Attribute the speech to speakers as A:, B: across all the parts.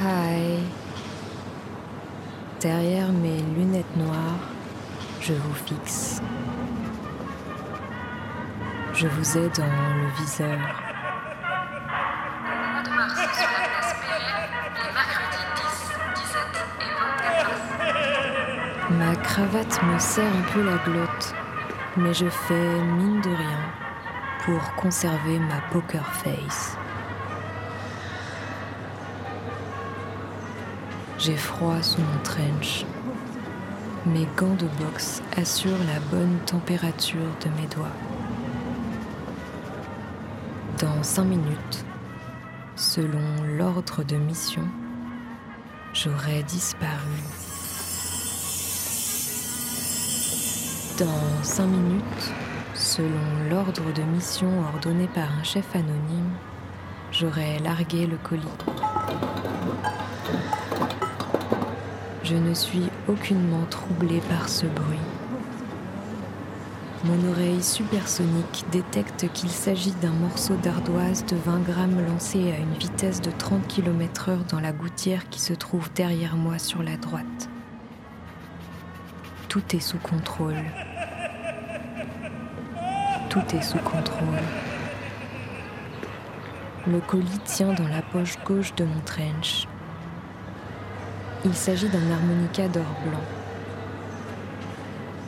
A: Hi. Derrière mes lunettes noires, je vous fixe. Je vous ai dans le viseur.
B: Au mois de mars, sur la place Péret, les mercredis 10, 17 et 24 mars.
A: Ma cravate me serre un peu la glotte, mais je fais mine de rien pour conserver ma poker face. J'ai froid sous mon trench. Mes gants de boxe assurent la bonne température de mes doigts. Dans cinq minutes, selon l'ordre de mission, j'aurai disparu. Dans cinq minutes, selon l'ordre de mission ordonné par un chef anonyme, j'aurai largué le colis. Je ne suis aucunement troublée par ce bruit. Mon oreille supersonique détecte qu'il s'agit d'un morceau d'ardoise de 20 grammes lancé à une vitesse de 30 km/h dans la gouttière qui se trouve derrière moi sur la droite. Tout est sous contrôle. Tout est sous contrôle. Le colis tient dans la poche gauche de mon trench. Il s'agit d'un harmonica d'or blanc.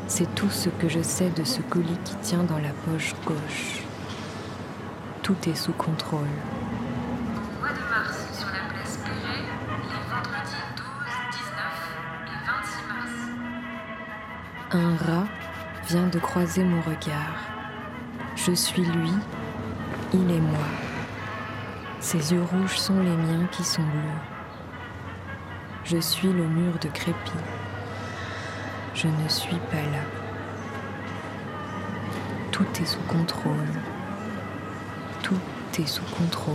A: C'est tout ce que je sais de ce colis qui tient dans la poche gauche. Tout est sous contrôle.
B: Au mois de mars, sur la place Péret, les vendredis 12, 19 et 26 mars.
A: Un rat vient de croiser mon regard. Je suis lui, il est moi. Ses yeux rouges sont les miens qui sont bleus. Je suis le mur de crépi. Je ne suis pas là. Tout est sous contrôle. Tout est sous contrôle.